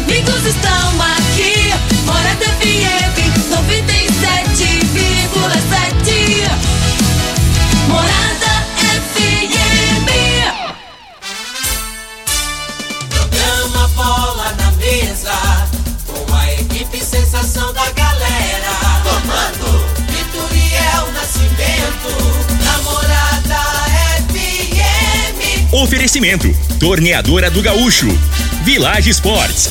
amigos estão aqui. Morada FM 97,7. Morada FM. Programa Bola na Mesa, com a equipe sensação da galera. Comando Vitoriel Nascimento, namorada FM. Oferecimento: Torneadora do Gaúcho, Village Sports,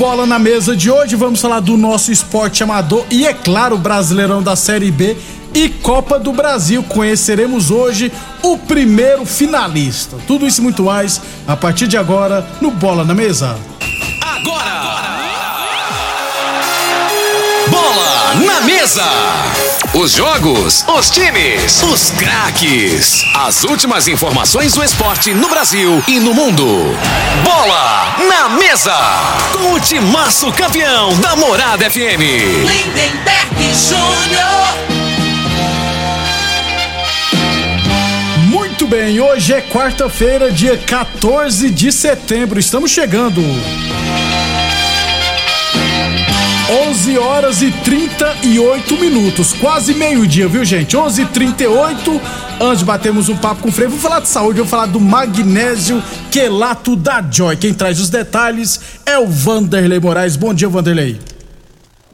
Bola na Mesa de hoje, vamos falar do nosso esporte amador e, é claro, Brasileirão da Série B e Copa do Brasil. Conheceremos hoje o primeiro finalista. Tudo isso e muito mais a partir de agora no Bola na Mesa. Bola na mesa. Os jogos, os times, os craques. As últimas informações do esporte no Brasil e no mundo. Bola na mesa. Com o timaço campeão da Morada FM. Lindenberg Júnior. Muito bem, hoje é quarta-feira, dia 14 de setembro. Estamos chegando. 11 horas e 38 minutos, quase meio-dia, viu, gente? 11 h 38 Antes batemos um papo com o Freio. Vou falar de saúde, vou falar do magnésio quelato da Joy. Quem traz os detalhes é o Vanderlei Moraes. Bom dia, Vanderlei.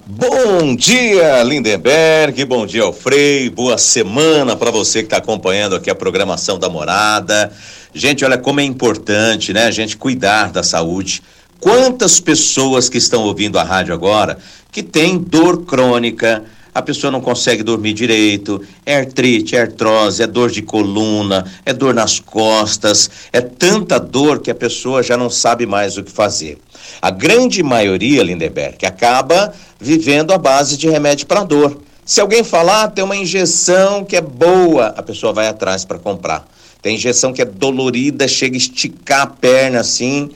Bom dia, Lindenberg. Bom dia, Alfrei. Boa semana para você que está acompanhando aqui a programação da Morada. Gente, olha como é importante, né? A gente cuidar da saúde. Quantas pessoas que estão ouvindo a rádio agora que tem dor crônica, a pessoa não consegue dormir direito, é artrite, é artrose, é dor de coluna, é dor nas costas, é tanta dor que a pessoa já não sabe mais o que fazer. A grande maioria, Lindenberg, acaba vivendo à base de remédio para dor. Se alguém falar, ah, tem uma injeção que é boa, a pessoa vai atrás para comprar. Tem injeção que é dolorida, chega a esticar a perna assim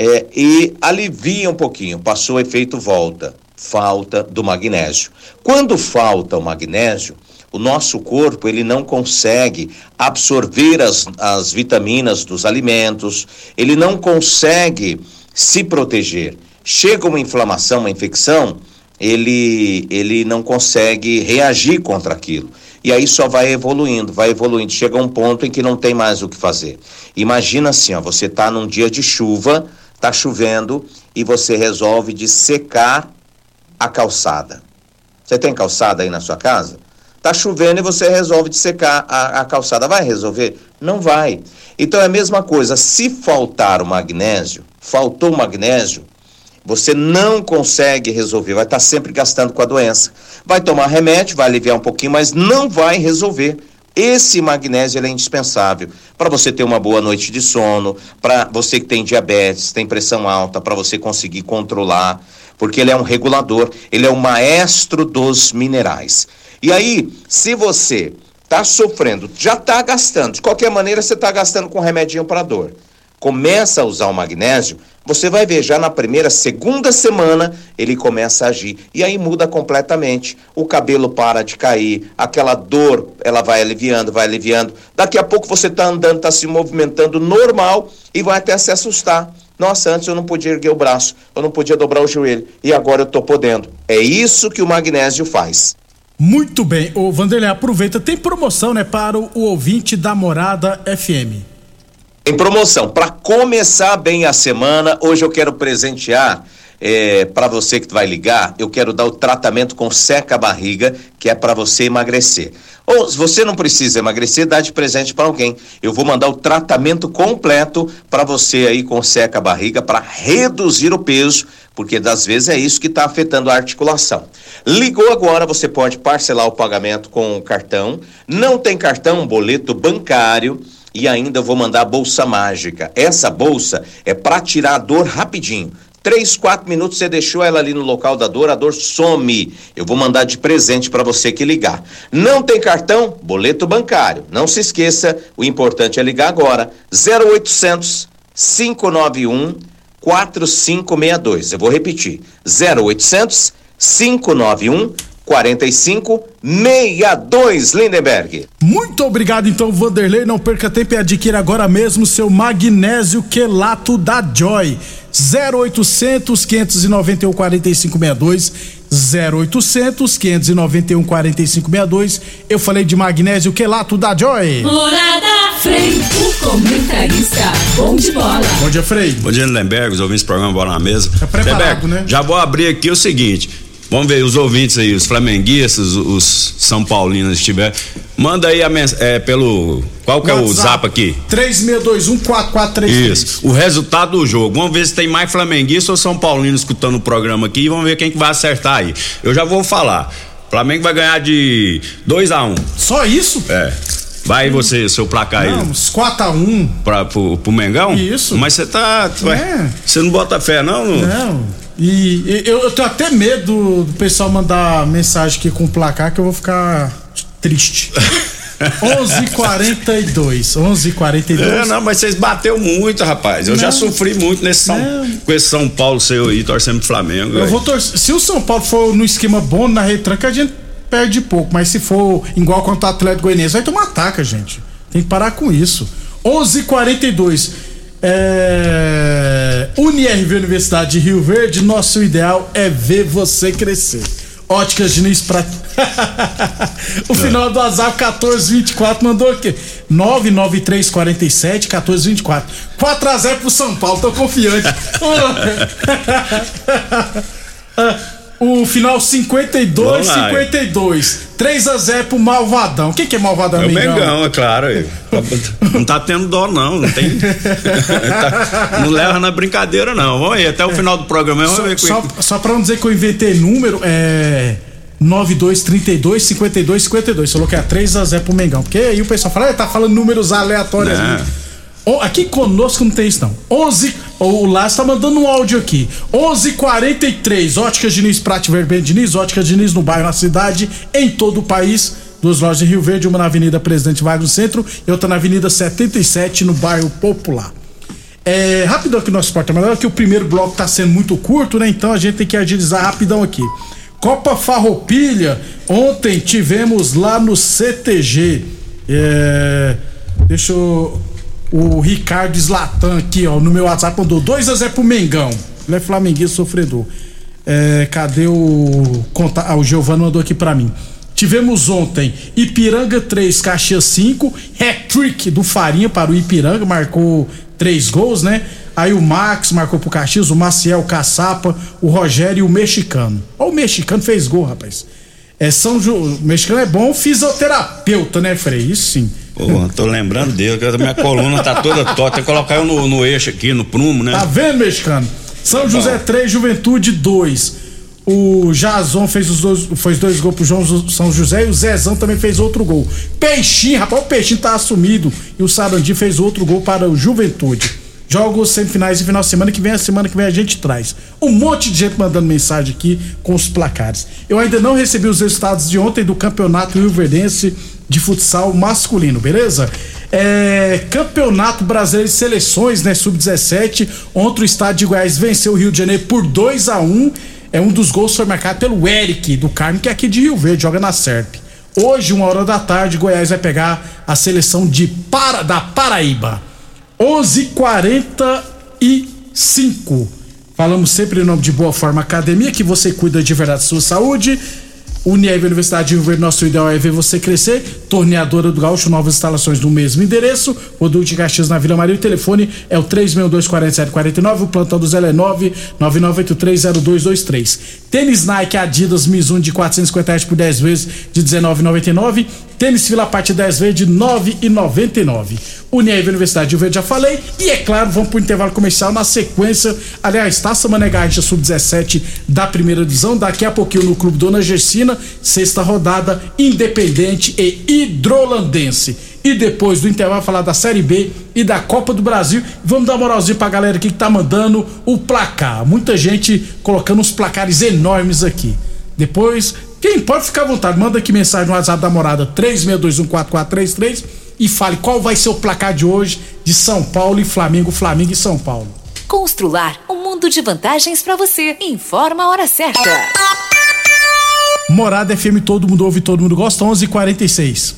é, e alivia um pouquinho, passou o efeito volta, falta do magnésio. Quando falta o magnésio, o nosso corpo ele não consegue absorver as, as vitaminas dos alimentos, ele não consegue se proteger. Chega uma inflamação, uma infecção, ele, ele não consegue reagir contra aquilo. E aí só vai evoluindo, vai evoluindo. Chega um ponto em que não tem mais o que fazer. Imagina assim, ó, você está num dia de chuva, está chovendo e você resolve de secar a calçada. Você tem calçada aí na sua casa? Tá chovendo e você resolve de secar a, a calçada. Vai resolver? Não vai. Então é a mesma coisa. Se faltar o magnésio, faltou o magnésio, você não consegue resolver. Vai estar sempre gastando com a doença. Vai tomar remédio, vai aliviar um pouquinho, mas não vai resolver. Esse magnésio é indispensável para você ter uma boa noite de sono, para você que tem diabetes, tem pressão alta, para você conseguir controlar, porque ele é um regulador, ele é o maestro dos minerais. E aí, se você está sofrendo, já está gastando, de qualquer maneira você está gastando com remedinho para dor. Começa a usar o magnésio, você vai ver já na primeira, segunda semana ele começa a agir e aí muda completamente. O cabelo para de cair, aquela dor ela vai aliviando, vai aliviando. Daqui a pouco você está andando, está se movimentando normal e vai até se assustar. Nossa, antes eu não podia erguer o braço, eu não podia dobrar o joelho e agora eu estou podendo. É isso que o magnésio faz. Muito bem. Ô, Vanderlei, aproveita. Tem promoção, né, para o, o ouvinte da Morada FM. Em promoção, para começar bem a semana, hoje eu quero presentear é, para você que vai ligar, eu quero dar o tratamento com seca barriga, que é para você emagrecer. Ou se você não precisa emagrecer, dá de presente para alguém. Eu vou mandar o tratamento completo para você aí com seca barriga para reduzir o peso, porque das vezes é isso que está afetando a articulação. Ligou agora, você pode parcelar o pagamento com o cartão. Não tem cartão, boleto bancário e ainda vou mandar a bolsa mágica. Essa bolsa é para tirar a dor rapidinho. Três, quatro minutos você deixou ela ali no local da dor, a dor some. Eu vou mandar de presente para você que ligar. Não tem cartão? Boleto bancário. Não se esqueça, o importante é ligar agora. 0800 591 4562. Eu vou repetir. 0800 591 4562 Lindenberg. Muito obrigado, então, Vanderlei. Não perca tempo e adquira agora mesmo seu magnésio quelato da Joy. 0800 591 4562. 0800 591 4562. Eu falei de magnésio quelato da Joy. Morada Frei, o comentarista bom de bola. Bom dia, Frei. Bom dia, Lindenberg, os ouvintes do programa Bola na Mesa. Tá preparado, Lindenberg, né? Já vou abrir aqui o seguinte. Vamos ver os ouvintes aí, os flamenguistas, os São Paulinos estiver. Manda aí a é, pelo. Qual que é o zap aqui? 36214433. Isso. O resultado do jogo. Vamos ver se tem mais flamenguista ou São Paulino escutando o programa aqui e vamos ver quem que vai acertar aí. Eu já vou falar. Flamengo vai ganhar de 2 a 1 um. Só isso? É. Vai você, seu placar aí. Não, uns 4x1. Pra, pro, pro Mengão? Isso. Mas você tá. É. Você não bota fé, não? no- Não. E eu, eu tenho até medo do pessoal mandar mensagem aqui com o placar que eu vou ficar triste. 11:42. 11:42. É, não, mas vocês bateu muito, rapaz. Eu já Não. sofri muito nesse São, Não. com esse São Paulo seu aí, torcendo pro Flamengo. Eu vou torcer. Se o São Paulo for no esquema bom na retranca, a gente perde pouco. Mas se for igual contra o Atlético Goianiense, vai tomar ataca, gente. Tem que parar com isso. 11:42. É... UniRV Universidade de Rio Verde, nosso ideal é ver você crescer. Óticas Diniz pra. o final do azar 1424 mandou aqui. 99347 1424. 4x0 pro São Paulo, tô confiante. o final 52 Vamos lá, 52. 3x0 pro Malvadão. O que, que é Malvadão, É o Mengão? Mengão, é claro. Não tá tendo dó, não. Não tem. Tá- não leva na brincadeira, não. Vamos aí, até o final do programa. Vamos ver Só, com só, só pra não dizer que eu inventei número, é. 9232 52 52. Você falou que é 3x0 pro Mengão. Porque aí o pessoal fala, "Ah, tá falando números aleatórios. É. ali." Ó, Aqui conosco não tem isso não. 11, o Lázaro tá mandando um áudio aqui. 11:43. Óticas Diniz Prate Verben Diniz, Óticas Diniz no bairro, na cidade, em todo o país. Duas lojas em Rio Verde, uma na Avenida Presidente Vargas no centro e outra na Avenida 77 no bairro Popular. É, rapidão aqui no nosso Esporte Amarelo, que o primeiro bloco tá sendo muito curto, né? Então a gente tem que agilizar rapidão aqui. Copa Farroupilha, ontem tivemos lá no CTG. É, deixa eu. O Ricardo Slatan aqui, ó, no meu WhatsApp mandou 2x0 pro Mengão. Ele é flamenguista sofredor. É, cadê o. conta- Ah, o Giovanni mandou aqui pra mim. Tivemos ontem Ipiranga 3, Caxias 5, hat-trick do Farinha para o Ipiranga, marcou três gols, né? Aí o Max marcou pro Caxias, o Maciel, o Caçapa, o Rogério e o Mexicano. Ó, o Mexicano fez gol, rapaz. É São Ju... O Mexicano é bom fisioterapeuta, né, Frei? Isso sim. Pô, tô lembrando dele, que a minha coluna tá toda torta. Tem que colocar eu no, no eixo aqui, no prumo, né? Tá vendo, mexicano? São José 3, Juventude 2. O Jazon fez os dois, fez dois gols pro João São José e o Zezão também fez outro gol. Peixinho, rapaz, o Peixinho tá assumido e o Sarandi fez outro gol para o Juventude. Jogos semifinais e final de semana que vem, a semana que vem a gente traz. Um monte de gente mandando mensagem aqui com os placares. Eu ainda não recebi os resultados de ontem do Campeonato Rio Verdense de futsal masculino, beleza? É, Campeonato Brasileiro de Seleções, né? Sub-17. Ontem o estado de Goiás venceu o Rio de Janeiro por 2 a 1 É um dos gols foi marcado pelo Eric do Carmo, que é aqui de Rio Verde, joga na Serp. Hoje, uma hora da tarde, Goiás vai pegar a seleção de para, da Paraíba. 11:45. Falamos sempre em nome de Boa Forma Academia, que você cuida de verdade da sua saúde. Unieve Universidade de Rio Verde, nosso ideal é ver você crescer. Torneadora do Gaúcho, novas instalações no mesmo endereço. Rodul de Caxias na Vila Maria. O telefone é o 3624749. O plantão do Zé é 999830223. Tênis Nike Adidas Mizuno de 450 reais por 10 vezes de 19,99. Tênis Fila Parte 10 vezes de 9,99. Unieve Universidade de Verde, já falei. E é claro, vamos pro intervalo comercial na sequência. Aliás, Taça Mané Garrincha Sub-17 da primeira divisão. Daqui a pouquinho no Clube Dona Gersina, sexta rodada, Independente e Hidrolandense. E depois do intervalo falar da Série B e da Copa do Brasil. Vamos dar uma moralzinha pra galera aqui que tá mandando o placar. Muita gente colocando uns placares enormes aqui. Depois, quem pode ficar à vontade, manda aqui mensagem no WhatsApp da morada 36214433 e fale qual vai ser o placar de hoje de São Paulo e Flamengo, Flamengo e São Paulo. Constrular um mundo de vantagens para você. Informa a hora certa. Morada FM, todo mundo ouve, todo mundo gosta, 11:46.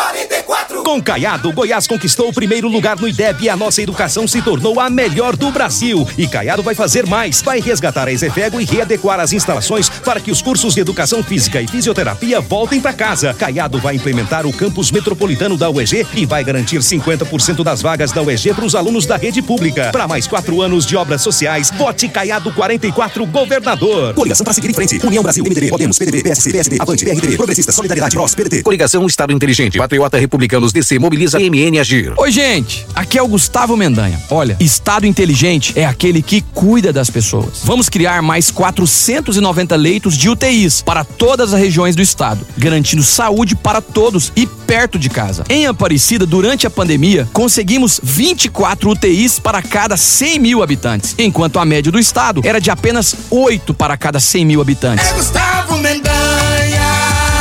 44. Com Caiado, Goiás conquistou o primeiro lugar no IDEB e a nossa educação se tornou a melhor do Brasil. E Caiado vai fazer mais. Vai resgatar a Ezefego e readequar as instalações para que os cursos de educação física e fisioterapia voltem para casa. Caiado vai implementar o campus metropolitano da UEG e vai garantir 50% das vagas da UEG para os alunos da rede pública. Para mais quatro anos de obras sociais, vote Caiado 44 governador. Coligação para seguir em frente. União Brasil, MDB, Podemos, PDB, PSC, PSD, Avante, PRTB, Progressista, Solidariedade, PROS, PDT. Coligação Estado Inteligente, Patriota Republicanos DC, Mobiliza MN Agir. Oi, gente. Aqui é o Gustavo Mendanha. Olha, Estado inteligente é aquele que cuida das pessoas. Vamos criar mais 490 leitos de UTIs para todas as regiões do estado, garantindo saúde para todos e perto de casa. Em Aparecida, durante a pandemia, conseguimos 24 UTIs para cada 100 mil habitantes, enquanto a média do estado era de apenas 8 para cada 100 mil habitantes. Gustavo Mendanha.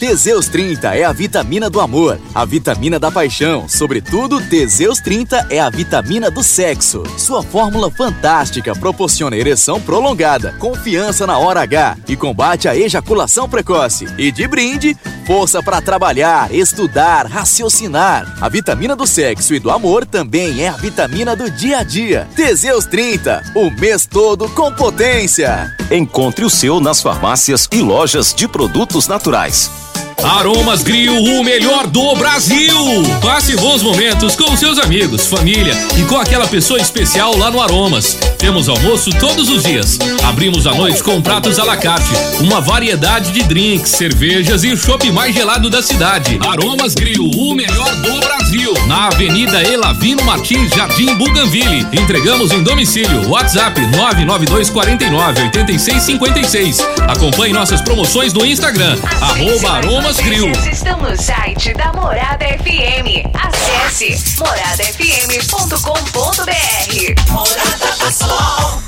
Teseus 30 é a vitamina do amor, a vitamina da paixão. Sobretudo, Teseus 30 é a vitamina do sexo. Sua fórmula fantástica proporciona ereção prolongada, confiança na hora H e combate a ejaculação precoce. E de brinde, força para trabalhar, estudar, raciocinar. A vitamina do sexo e do amor também é a vitamina do dia a dia. Teseus 30, o mês todo com potência. Encontre o seu nas farmácias e lojas de produtos naturais. Aromas Grill, o melhor do Brasil. Passe bons momentos com seus amigos, família e com aquela pessoa especial lá no Aromas. Temos almoço todos os dias. Abrimos à noite com pratos à la carte, uma variedade de drinks, cervejas e o chopp mais gelado da cidade. Aromas Grill, o melhor do Brasil. Na Avenida Elavino Martins, Jardim Buganville. Entregamos em domicílio. WhatsApp 99249 8656. Acompanhe nossas promoções no Instagram. Arroba Aromas Grill. Estão no site da Morada FM. Acesse moradafm.com.br. Morada do Sol.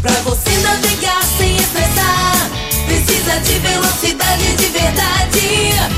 Pra você navegar sem estressar, precisa de velocidade de verdade.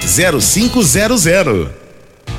0500.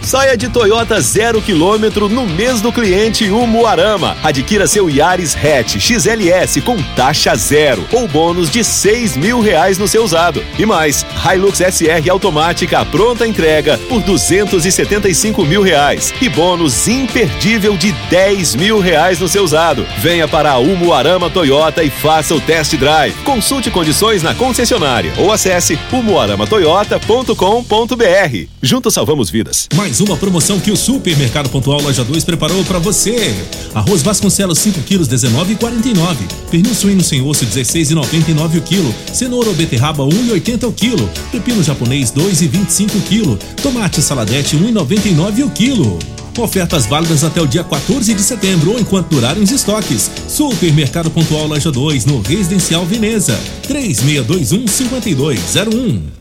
Saia de Toyota zero quilômetro no mês do cliente Umuarama. Adquira seu Yaris Hatch XLS com taxa zero ou bônus de seis mil reais no seu usado. E mais, Hilux SR automática pronta entrega por duzentos e setenta e cinco mil reais e bônus imperdível de dez mil reais no seu usado. Venha para a Umuarama Toyota e faça o test drive. Consulte condições na concessionária ou acesse umuaramatoyota.com.br. Juntos salvamos vidas. Mais uma promoção que o Supermercado Pontual Loja 2 preparou para você. Arroz Vasconcelos 5 quilos 19,49. Pernil suíno sem osso 16,99 o quilo. Cenoura ou beterraba 1,80 o quilo. Pepino japonês 2,25 o quilo. Tomate saladete 1,99 o quilo. Ofertas válidas até o dia 14 de setembro ou enquanto durarem os estoques. Supermercado Pontual Loja 2 no Residencial Veneza. 3621 5201.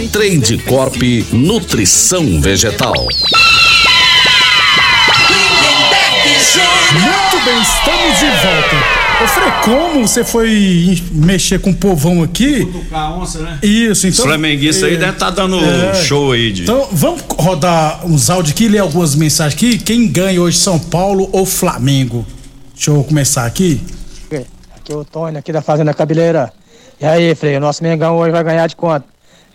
Trade Corp Nutrição Vegetal. Muito bem, estamos de volta. Ô, Frei, como você foi mexer com o povão aqui? Cutucar onça, né? Isso, então. Os flamenguistas aí é, deve estar dando é. show aí de. Então, vamos rodar uns áudios aqui, ler algumas mensagens aqui. Quem ganha hoje, São Paulo ou Flamengo? Deixa eu começar aqui. Aqui é o Tony, aqui da Fazenda Cabeleira. E aí, Frei, o nosso Mengão hoje vai ganhar de quanto?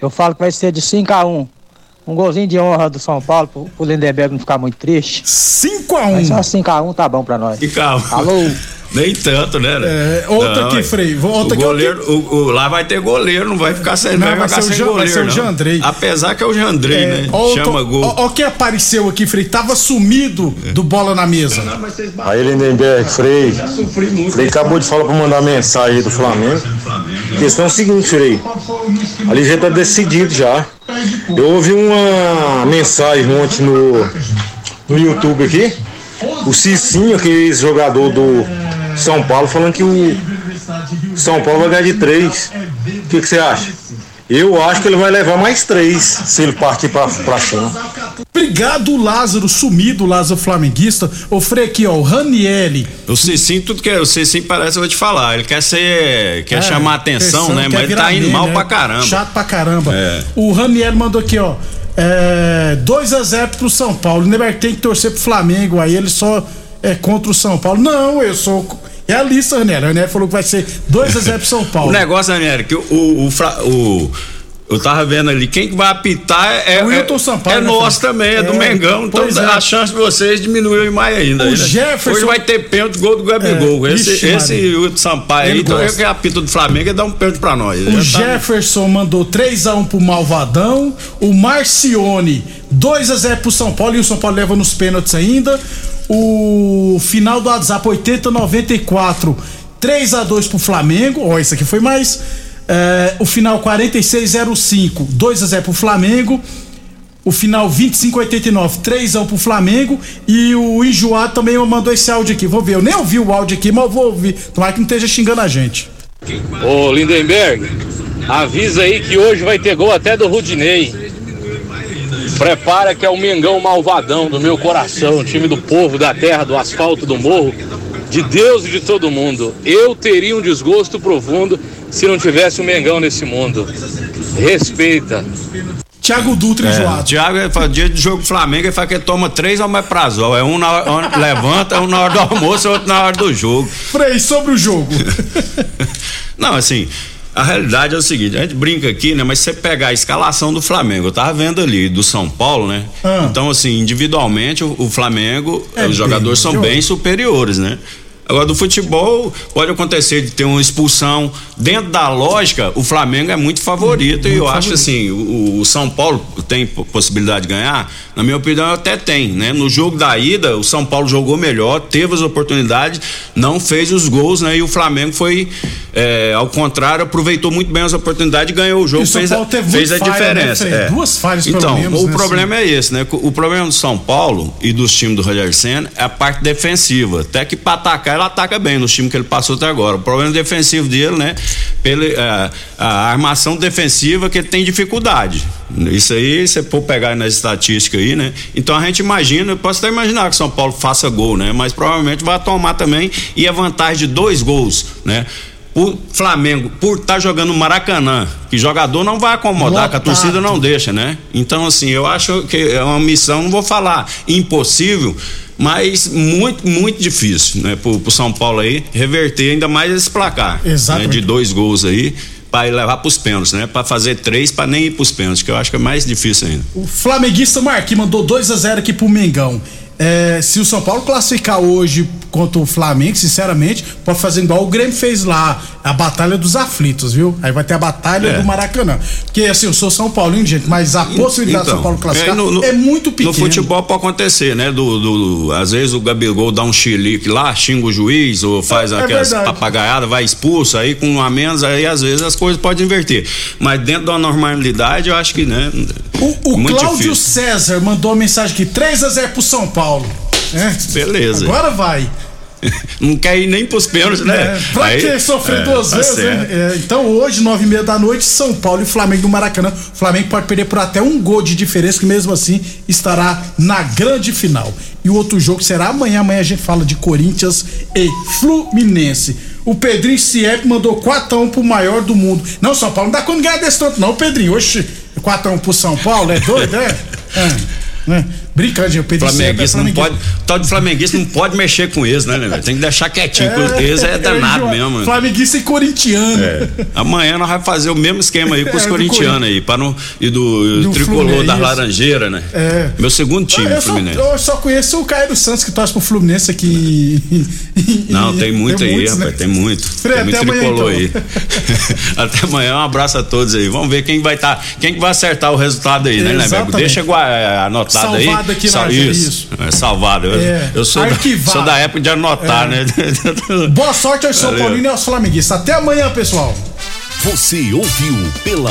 Eu falo que vai ser de 5x1. Um golzinho de honra do São Paulo pro, pro Lindenberg não ficar muito triste. 5x1? Só 5x1 tá bom pra nós. 5x1. Alô? Nem tanto, né? É, outra aqui, Frei. Outra o aqui, goleiro, o, o- lá vai ter goleiro, não vai ficar sem, Não, vai vai ficar ser o sem Jean- vai goleiro. ser o não. Jandrei. Apesar que é o Jandrei, né? Ó, Chama ó, gol. Ó, ó quem apareceu aqui, Frei. Tava sumido do bola na mesa. Aí, Lindenberg, Frei. Frei acabou de falar pra mandar mensagem aí do Flamengo. A questão é o seguinte, Frei. Ali já tá decidido já. Eu ouvi uma mensagem ontem no, no YouTube aqui. O Cicinho, aquele jogador do São Paulo, falando que o São Paulo vai ganhar de três. O que que você acha? Eu acho que ele vai levar mais três se ele partir pra, pra cima. Obrigado, Lázaro, sumido, Lázaro flamenguista. Ô, Frei, aqui, ó, o Ranielli. O Cicinho, tudo que é. O Cicinho parece, eu vou te falar. Ele quer ser. Quer É, chamar atenção, né? Mas ele virar tá indo mal né? pra caramba. Chato pra caramba. É. O Raniel mandou aqui, ó. É, 2x0 pro São Paulo. O Neymar tem que torcer pro Flamengo. Aí ele só é contra o São Paulo. Não, eu sou É a lista, Ranieri. O Ranieri falou que vai ser 2x0 pro São Paulo. O negócio, Ranieri, que o, o, o, o- eu tava vendo ali, quem que vai apitar é, O é, Wilton Sampaio, é né, nosso também, é, do É, Mengão. Então é. a chance de vocês diminuiu mais ainda. O né? Jefferson- Hoje vai ter pênalti, gol do Gabigol. É, esse vixe, esse. Wilton Sampaio aí, então que apito do Flamengo, ele dá um pênalti pra nós. O Já tá- Jefferson mandou 3x1 pro Malvadão. O Marcione, 2x0 pro São Paulo. E o São Paulo leva nos pênaltis ainda. O final do WhatsApp 8094, 3x2 pro Flamengo. Ó, isso aqui foi mais. É, o final 4605, 2x0 pro Flamengo. O final 2589, 3x1 pro Flamengo. E o Enjoado também mandou esse áudio aqui. Vou ver. Eu nem ouvi o áudio aqui, mas eu vou ouvir. Tomara que não esteja xingando a gente. Ô Lindenberg, avisa aí que hoje vai ter gol até do Rudinei. Prepara que é o Mengão malvadão do meu coração, time do povo, da terra, do asfalto, do morro, de Deus e de todo mundo. Eu teria um desgosto profundo se não tivesse o Mengão nesse mundo. Respeita. Thiago Dutra É, enjoado. o Thiago, ele fala, dia de jogo do Flamengo, ele fala que ele toma três omeprazol. É um na hora, levanta, um na hora do almoço, outro na hora do jogo. Frei, sobre o jogo. Não, assim, a realidade é o seguinte, a gente brinca aqui, né? Mas se você pegar a escalação do Flamengo, eu tava vendo ali, do São Paulo, né? Ah. Então, assim, individualmente, o, o Flamengo, É os jogadores são bem bem superiores, né? Agora, do futebol, pode acontecer de ter uma expulsão. Dentro da lógica, o Flamengo é muito favorito. e eu acho assim, o, o São Paulo tem po- possibilidade de ganhar? Na minha opinião, até tem, né? No jogo da ida, o São Paulo jogou melhor, teve as oportunidades, não fez os gols, né? E o Flamengo foi, é, ao contrário, aproveitou muito bem as oportunidades e ganhou o jogo, E fez, a, fez a falha, né, diferença. Frei? é. Duas falhas, pelo então, menos, o né, problema é esse, né? O problema do São Paulo e dos times do Roger Senna é a parte defensiva. Até que para atacar, ele ataca bem nos times que ele passou até agora. O problema defensivo dele, né? Pela, é, a armação defensiva que ele tem dificuldade. Isso aí, você for pegar nas estatísticas aí, né? Então a gente imagina, eu posso até imaginar que o São Paulo faça gol, né? Mas provavelmente vai tomar também e a vantagem de dois gols, né? O Flamengo, por estar jogando no Maracanã, que jogador não vai acomodar, que a Lotado. torcida não deixa, né? Então, assim, eu acho que é uma missão, não vou falar impossível, mas muito, muito difícil, né? Pro, pro São Paulo aí reverter ainda mais esse placar. Exatamente. Né? De dois gols aí, para levar pros pênaltis, né? Para fazer três, para nem ir pros pênaltis, que eu acho que é mais difícil ainda. O flamenguista Marquinhos mandou 2 a 0 aqui pro Mengão. É, se o São Paulo classificar hoje contra o Flamengo, sinceramente, pode fazer igual o Grêmio fez lá, a Batalha dos Aflitos, viu? Aí vai ter a Batalha É. do Maracanã. Porque assim, eu sou São Paulino, gente, mas a possibilidade do São Paulo classificar é, no- no- é muito pequena. No futebol pode acontecer, né? Do, do- às vezes o Gabigol dá um chilique lá, xinga o juiz, ou faz É- é aquelas verdade. papagaiadas, vai expulso, aí com um a menos, aí às vezes as coisas podem inverter. Mas dentro da normalidade, eu acho que, né? O, o muito Cláudio difícil. César mandou uma mensagem aqui: 3 a 0 pro São Paulo. É. Beleza. Agora vai. Não quer ir nem pros pênaltis, né? É, pra Aí- que sofrer é, duas tá vezes, certo. né? É, então hoje, nove e meia da noite, São Paulo e Flamengo do Maracanã. O Flamengo pode perder por até um gol de diferença, que mesmo assim estará na grande final. E o outro jogo será amanhã. Amanhã a gente fala de Corinthians e Fluminense. O Pedrinho Ciep mandou 4x1 pro maior do mundo. Não, São Paulo não dá quando ganhar desse tanto, não, Pedrinho. Oxe, 4x1 pro São Paulo, é doido, é? é né? Brincando, o Pedrinho Ciep é Flamenguista não pode. Tal de flamenguista não pode mexer com eles, né, né? Tem que deixar quietinho, porque eles é danado mesmo. Flamenguista e corintiano. É. Amanhã nós vamos fazer o mesmo esquema aí com os É, do corintianos aí, para não, e do, Do tricolor Fluminense. das Laranjeiras, né? É. Meu segundo time, eu, só, Fluminense. eu só conheço o Caio dos Santos que torce pro Fluminense aqui. Não, tem muito aí, muitos, rapaz, né? tem muito. Fred, tem muito até amanhã, tricolor então. aí. até amanhã, um abraço a todos aí. Vamos ver quem vai estar, quem que vai acertar o resultado aí, né, né? Deixa é, anotado aí. Salvado aqui na Sal- agenda, isso, isso. É, salvado. Eu, É, eu sou, da, sou da época de anotar, É. né? Boa sorte aos São Valeu. Paulino e aos Flamenguistas. Até amanhã, pessoal. Você ouviu pela